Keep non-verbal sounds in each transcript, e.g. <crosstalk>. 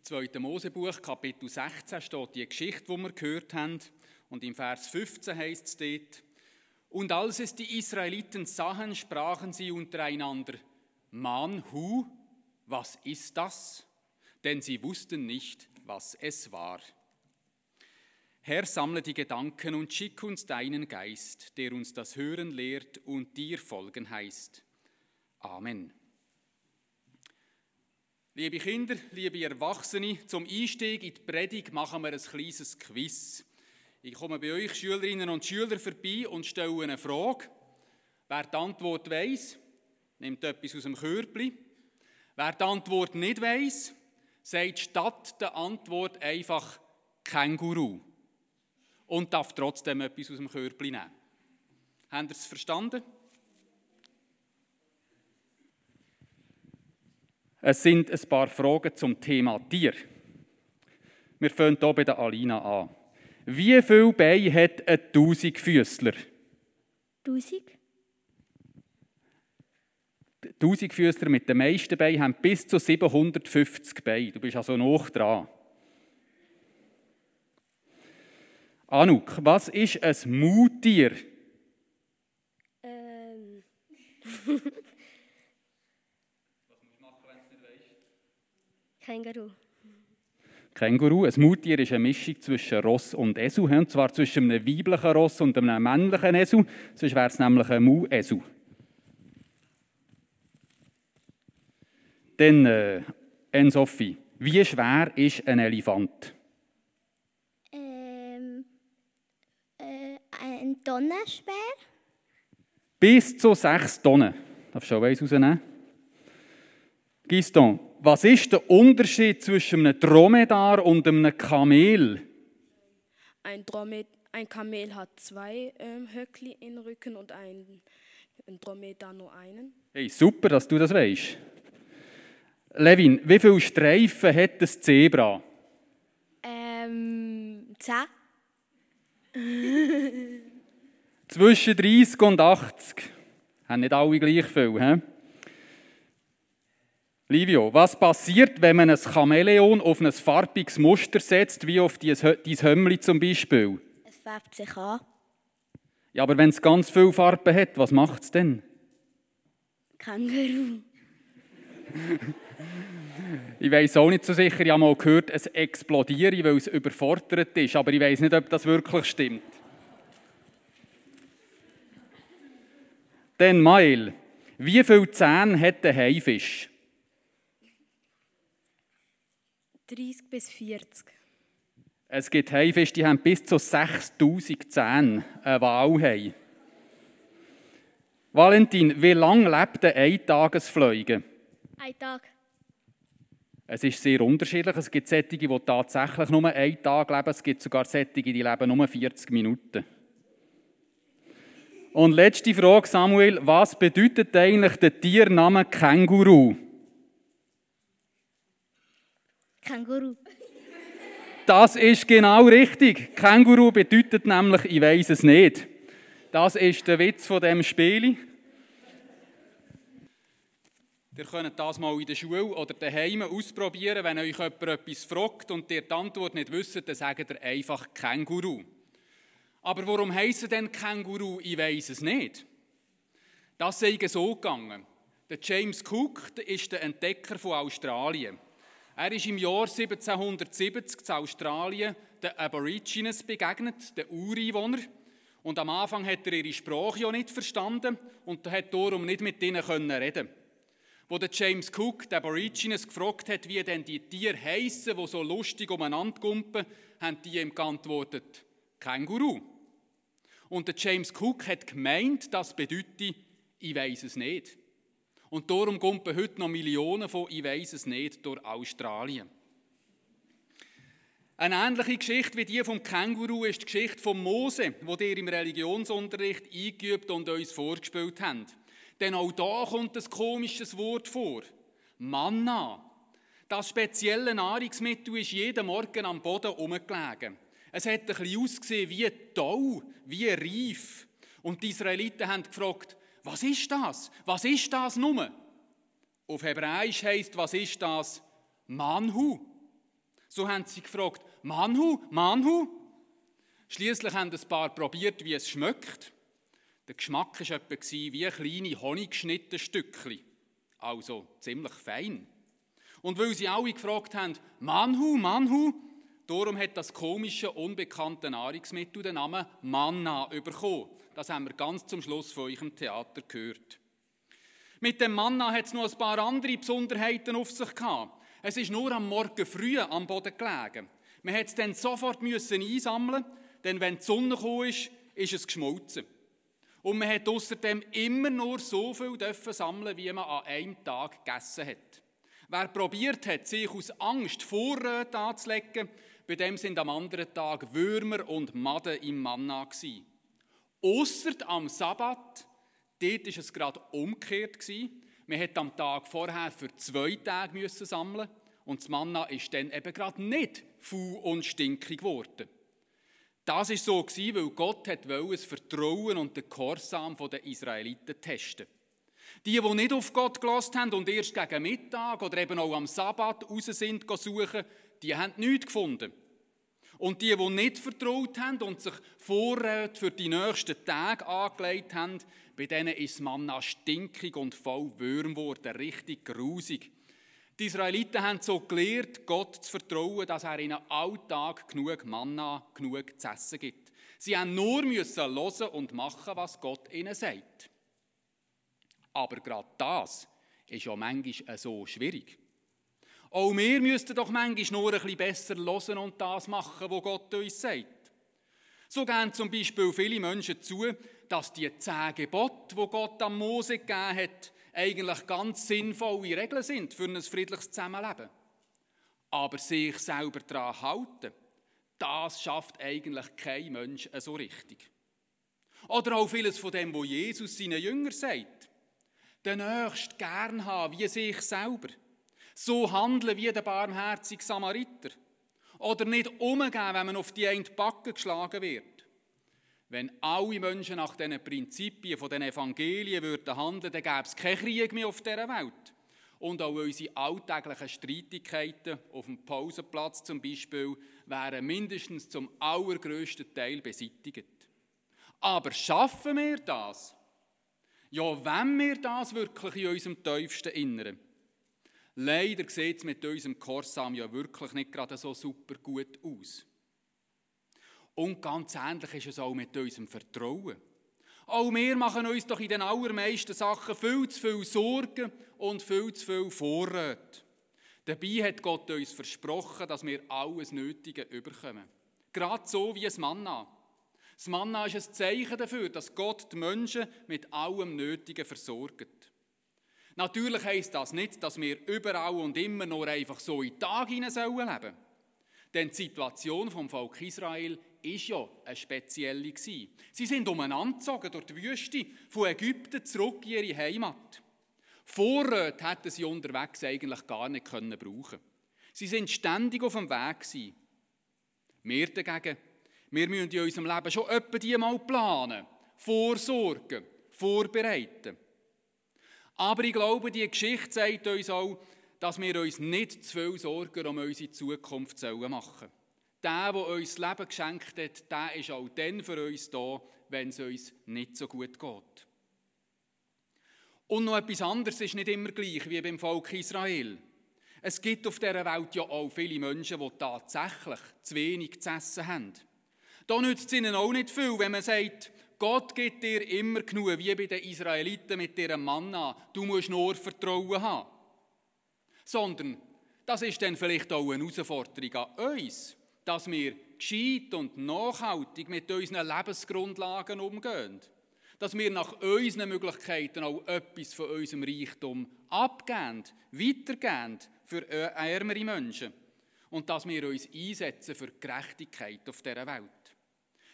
Im 2. Mosebuch, Kapitel 16, steht die Geschichte, die wir gehört haben. Und im Vers 15 heißt es dort, und als es die Israeliten sahen, sprachen sie untereinander, Man, hu, was ist das? Denn sie wussten nicht, was es war. Herr, sammle die Gedanken und schick uns deinen Geist, der uns das Hören lehrt und dir folgen heißt. Amen. Liebe Kinder, liebe Erwachsene, zum Einstieg in die Predigt machen wir ein kleines Quiz. Ich komme bei euch Schülerinnen und Schüler vorbei und stelle eine Frage. Wer die Antwort weiß, nimmt etwas aus dem Körbli. Wer die Antwort nicht weiß, sagt statt der Antwort einfach Känguru und darf trotzdem etwas aus dem Körbli nehmen. Habt ihr es verstanden? Es sind ein paar Fragen zum Thema Tier. Wir fangen hier bei der Alina an. Wie viele Beine hat ein Tausendfüßler? Tausend? Tausendfüßler mit den meisten Beinen haben bis zu 750 Beine. Du bist also noch dran. Anuk, was ist ein Mutier? Ähm. <laughs> Känguru. Känguru. Ein Mutier ist eine Mischung zwischen Ross und Esel, und zwar zwischen einem weiblichen Ross und einem männlichen Esel. Sonst wäre es nämlich ein Mu-Esel. Dann, äh, Enn-Sophie, wie schwer ist ein Elefant? Ähm. Äh, ein Donnerspeer? Bis zu sechs Tonnen. Darf schon eins rausnehmen? Giston, was ist der Unterschied zwischen einem Dromedar und einem Kamel? Ein, Dromed ein Kamel hat zwei ähm, Höckli im Rücken und ein, ein Dromedar nur einen. Hey, super, dass du das weißt. Levin, wie viele Streifen hat das Zebra? Ähm. Zehn? Zwischen 30 und 80. Haben nicht alle gleich viel, hä? Livio, was passiert, wenn man ein Chamäleon auf ein farbiges Muster setzt, wie auf dein Hömmli zum Beispiel? Es färbt sich an. Ja, aber wenn es ganz viele Farben hat, was macht es denn? Känguru. <laughs> Ich weiß auch nicht so sicher, ich habe mal gehört, es explodiere, weil es überfordert ist, aber ich weiß nicht, ob das wirklich stimmt. Dann, Mael, wie viele Zähne hat der Haifisch? 30 bis 40. Es gibt Haifische, die haben bis zu 6000 Zähne, ein Walhai. Valentin, wie lange lebt ein Eintagesfliege? Ein Tag. Es ist sehr unterschiedlich. Es gibt solche, die tatsächlich nur einen Tag leben. Es gibt sogar solche, die leben nur 40 Minuten. Und letzte Frage, Samuel. Was bedeutet eigentlich der Tiername Känguru? Känguru. Das ist genau richtig. Känguru bedeutet nämlich, ich weiß es nicht. Das ist der Witz von dem Spiel. Ihr könnt das mal in der Schule oder daheim ausprobieren. Wenn euch jemand etwas fragt und ihr die Antwort nicht wisst, dann sagt ihr einfach Känguru. Aber warum heißen denn Känguru? Ich weiß es nicht. Das sei so gegangen. Der James Cook der ist der Entdecker von Australien. Er ist im Jahr 1770 in Australien den Aborigines begegnet, den Ureinwohnern. Und am Anfang hat er ihre Sprache ja nicht verstanden und hat darum nicht mit ihnen reden Wo der James Cook den Aborigines gefragt hat, wie denn die Tiere heissen, die so lustig umeinander gumpen, haben die ihm geantwortet, Känguru. Und der James Cook hat gemeint, das bedeutet, ich weiß es nicht. Und darum gumpen heute noch Millionen von Ich weiß es nicht durch Australien. Eine ähnliche Geschichte wie die vom Känguru ist die Geschichte von Mose, wo ihr im Religionsunterricht eingeübt und uns vorgespielt habt. Denn auch da kommt ein komisches Wort vor. Manna. Das spezielle Nahrungsmittel ist jeden Morgen am Boden umgelegen. Es hat ein bisschen ausgesehen wie Tau, wie reif. Und die Israeliten haben gefragt, was ist das? Was ist das nun? Auf Hebräisch heißt, was ist das? Manhu. So haben sie gefragt, Manhu, Manhu? Schließlich haben ein paar probiert, wie es schmeckt. Der Geschmack war etwa wie kleine honiggeschnittene Stückchen. Also ziemlich fein. Und weil sie alle gefragt haben, Manhu, Manhu, darum hat das komische, unbekannte Nahrungsmittel den Namen Manna bekommen. Das haben wir ganz zum Schluss von euch im Theater gehört. Mit dem Manna hat es noch ein paar andere Besonderheiten auf sich gehabt. Es ist nur am Morgen früh am Boden gelegen. Man hat es dann sofort müssen einsammeln, denn wenn die Sonne kam, ist, ist es geschmolzen. Und man hat außerdem immer nur so viel dürfen sammeln, wie man an einem Tag gegessen hat. Wer probiert hat, sich aus Angst Vorräte anzulegen, bei dem sind am anderen Tag Würmer und Maden im Manna gsi. Ausser am Sabbat, dort war es gerade umgekehrt. Man musste am Tag vorher für zwei Tage müssen sammeln und das Manna ist dann eben gerade nicht faul und stinkig geworden. Das ist so weil Gott das Vertrauen und den Gehorsam der Israeliten testen. Die, die nicht auf Gott gelost haben und erst gegen Mittag oder eben auch am Sabbat raus sind suchen, die haben nichts gefunden. Und die, die nicht vertraut haben und sich Vorräte für die nächsten Tage angelegt haben, bei denen ist Manna stinkig und voll Würm geworden, richtig grusig. Die Israeliten haben so gelernt, Gott zu vertrauen, dass er ihnen alltag genug Manna, genug zu essen gibt. Sie haben nur müssen hören und machen, was Gott ihnen sagt. Aber gerade das ist ja manchmal so schwierig. Auch wir müssten doch manchmal nur ein bisschen besser hören und das machen, was Gott uns sagt. So gehen zum Beispiel viele Menschen zu, dass die zehn Gebote, die Gott am Mose gegeben hat, eigentlich ganz sinnvolle Regeln sind für ein friedliches Zusammenleben. Aber sich selber daran halten, das schafft eigentlich kein Mensch so richtig. Oder auch vieles von dem, was Jesus seinen Jüngern sagt. Den Nächsten gern haben wie sich selber. So handeln wie der barmherzige Samariter. Oder nicht umgehen, wenn man auf die eine Backe geschlagen wird. Wenn alle Menschen nach diesen Prinzipien von den Evangelien würden handeln, dann gäbe es keinen Krieg mehr auf dieser Welt. Und auch unsere alltäglichen Streitigkeiten auf dem Pausenplatz zum Beispiel wären mindestens zum allergrößten Teil beseitigt. Aber schaffen wir das? Ja, wenn wir das wirklich in unserem tiefsten Inneren. Leider sieht es mit unserem Korsam ja wirklich nicht gerade so super gut aus. Und ganz ähnlich ist es auch mit unserem Vertrauen. Auch wir machen uns doch in den allermeisten Sachen viel zu viel Sorgen und viel zu viel Vorräte. Dabei hat Gott uns versprochen, dass wir alles Nötige überkommen. Gerade so wie das Manna. Das Manna ist ein Zeichen dafür, dass Gott die Menschen mit allem Nötigen versorgt. Natürlich heisst das nicht, dass wir überall und immer nur einfach so in den Tag hinein leben sollen. Denn die Situation vom Volk Israel ist ja eine spezielle. Sie sind umeinandergezogen durch die Wüste, von Ägypten zurück in ihre Heimat. Vorräte hätten sie unterwegs eigentlich gar nicht können brauchen. Sie sind ständig auf dem Weg gewesen. Wir dagegen, wir müssen in unserem Leben schon etwa die mal planen, vorsorgen, vorbereiten. Aber ich glaube, die Geschichte sagt uns auch, dass wir uns nicht zu viel Sorgen um unsere Zukunft machen sollen. Der, der uns das Leben geschenkt hat, der ist auch dann für uns da, wenn es uns nicht so gut geht. Und noch etwas anderes ist nicht immer gleich wie beim Volk Israel. Es gibt auf dieser Welt ja auch viele Menschen, die tatsächlich zu wenig zu essen haben. Da nützt es ihnen auch nicht viel, wenn man sagt, Gott gibt dir immer genug, wie bei den Israeliten mit ihrem Manna. Du musst nur Vertrauen haben. Sondern das ist dann vielleicht auch eine Herausforderung an uns dass wir gescheit und nachhaltig mit unseren Lebensgrundlagen umgehen. Dass wir nach unseren Möglichkeiten auch etwas von unserem Reichtum abgeben, weitergeben für ärmere Menschen. Und dass wir uns einsetzen für Gerechtigkeit auf dieser Welt.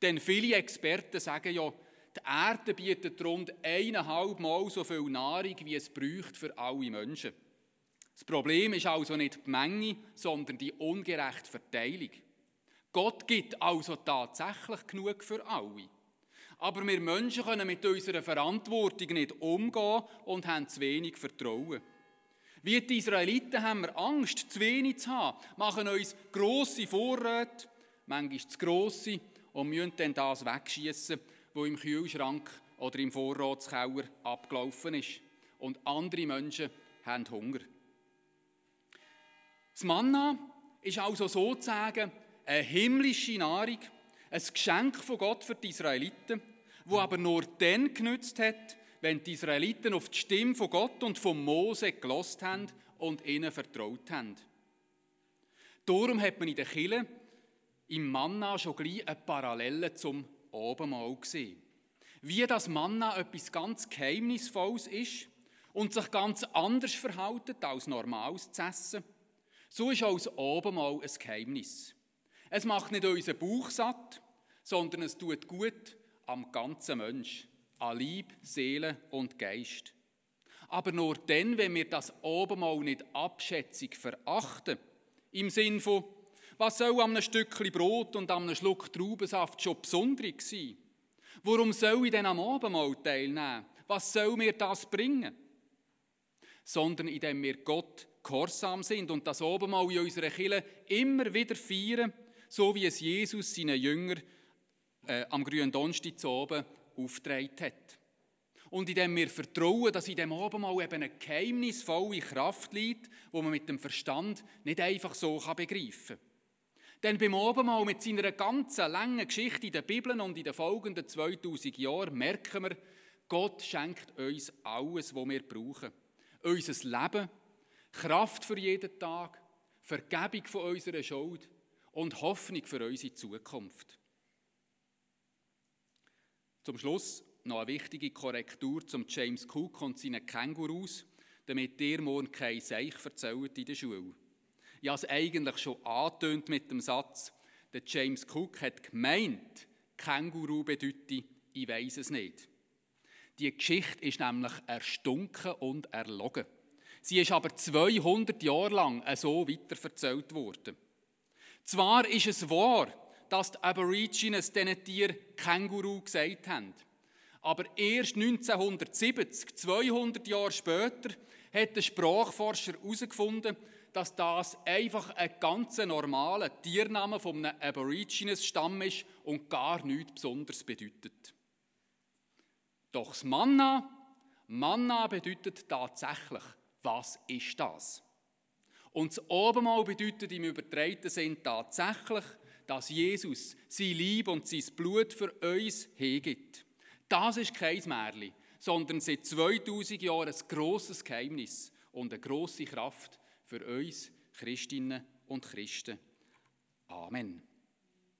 Denn viele Experten sagen ja, die Erde bietet rund eineinhalb Mal so viel Nahrung, wie es braucht für alle Menschen. Das Problem ist also nicht die Menge, sondern die ungerechte Verteilung. Gott gibt also tatsächlich genug für alle. Aber wir Menschen können mit unserer Verantwortung nicht umgehen und haben zu wenig Vertrauen. Wie die Israeliten haben wir Angst, zu wenig zu haben, machen uns grosse Vorräte, manchmal zu grosse, und müssen dann das wegschießen, was im Kühlschrank oder im Vorratskeller abgelaufen ist. Und andere Menschen haben Hunger. Das Manna ist also sozusagen eine himmlische Nahrung, ein Geschenk von Gott für die Israeliten, wo aber nur dann genützt hat, wenn die Israeliten auf die Stimme von Gott und von Mose gelost haben und ihnen vertraut haben. Darum hat man in der Kirche im Manna schon gleich eine Parallele zum Abendmahl gesehen. Wie das Manna etwas ganz Geheimnisvolles ist und sich ganz anders verhält als normales zu essen, so ist auch das Abendmahl ein Geheimnis. Es macht nicht unseren Bauch satt, sondern es tut gut am ganzen Mensch, an Leib, Seele und Geist. Aber nur dann, wenn wir das Abendmahl nicht abschätzig verachten, im Sinn von, was soll an einem Stückchen Brot und an einem Schluck Traubensaft schon besonders sein? Warum soll ich denn am Abendmahl teilnehmen? Was soll mir das bringen? Sondern indem wir Gott gehorsam sind und das Abendmahl in unserer Kirche immer wieder feiern, so wie es Jesus seinen Jüngern äh, am grünen Donnerstag zu oben aufgetragen hat. Und indem wir vertrauen, dass in dem Abendmahl eben eine geheimnisvolle Kraft liegt, wo man mit dem Verstand nicht einfach so begreifen kann. Denn beim Abendmahl mit seiner ganzen langen Geschichte in der Bibel und in den folgenden 2000 Jahren merken wir, Gott schenkt uns alles, was wir brauchen. Unser Leben, Kraft für jeden Tag, Vergebung von unserer Schuld und Hoffnung für unsere Zukunft. Zum Schluss noch eine wichtige Korrektur zum James Cook und seinen Kängurus, damit ihr morgen kein Seich erzählt in der Schule. Ich habe es eigentlich schon angetönt mit dem Satz, der James Cook hat gemeint, Känguru bedeutet, ich weiß es nicht. Die Geschichte ist nämlich erstunken und erlogen. Sie ist aber 200 Jahre lang so weiterverzählt worden. Zwar ist es wahr, dass die Aborigines diesen Tier Känguru gesagt haben. Aber erst 1970, 200 Jahre später, hat der Sprachforscher herausgefunden, dass das einfach ein ganz normaler Tiername von einem Aborigines-Stamm ist und gar nichts Besonderes bedeutet. Doch das Manna, Manna bedeutet tatsächlich, was ist das? Und das Obenmal bedeutet im übertreiten Sinn tatsächlich, dass Jesus sein Lieb und sein Blut für uns hergibt. Das ist kein Märchen, sondern seit 2000 Jahren ein grosses Geheimnis und eine grosse Kraft für uns Christinnen und Christen. Amen.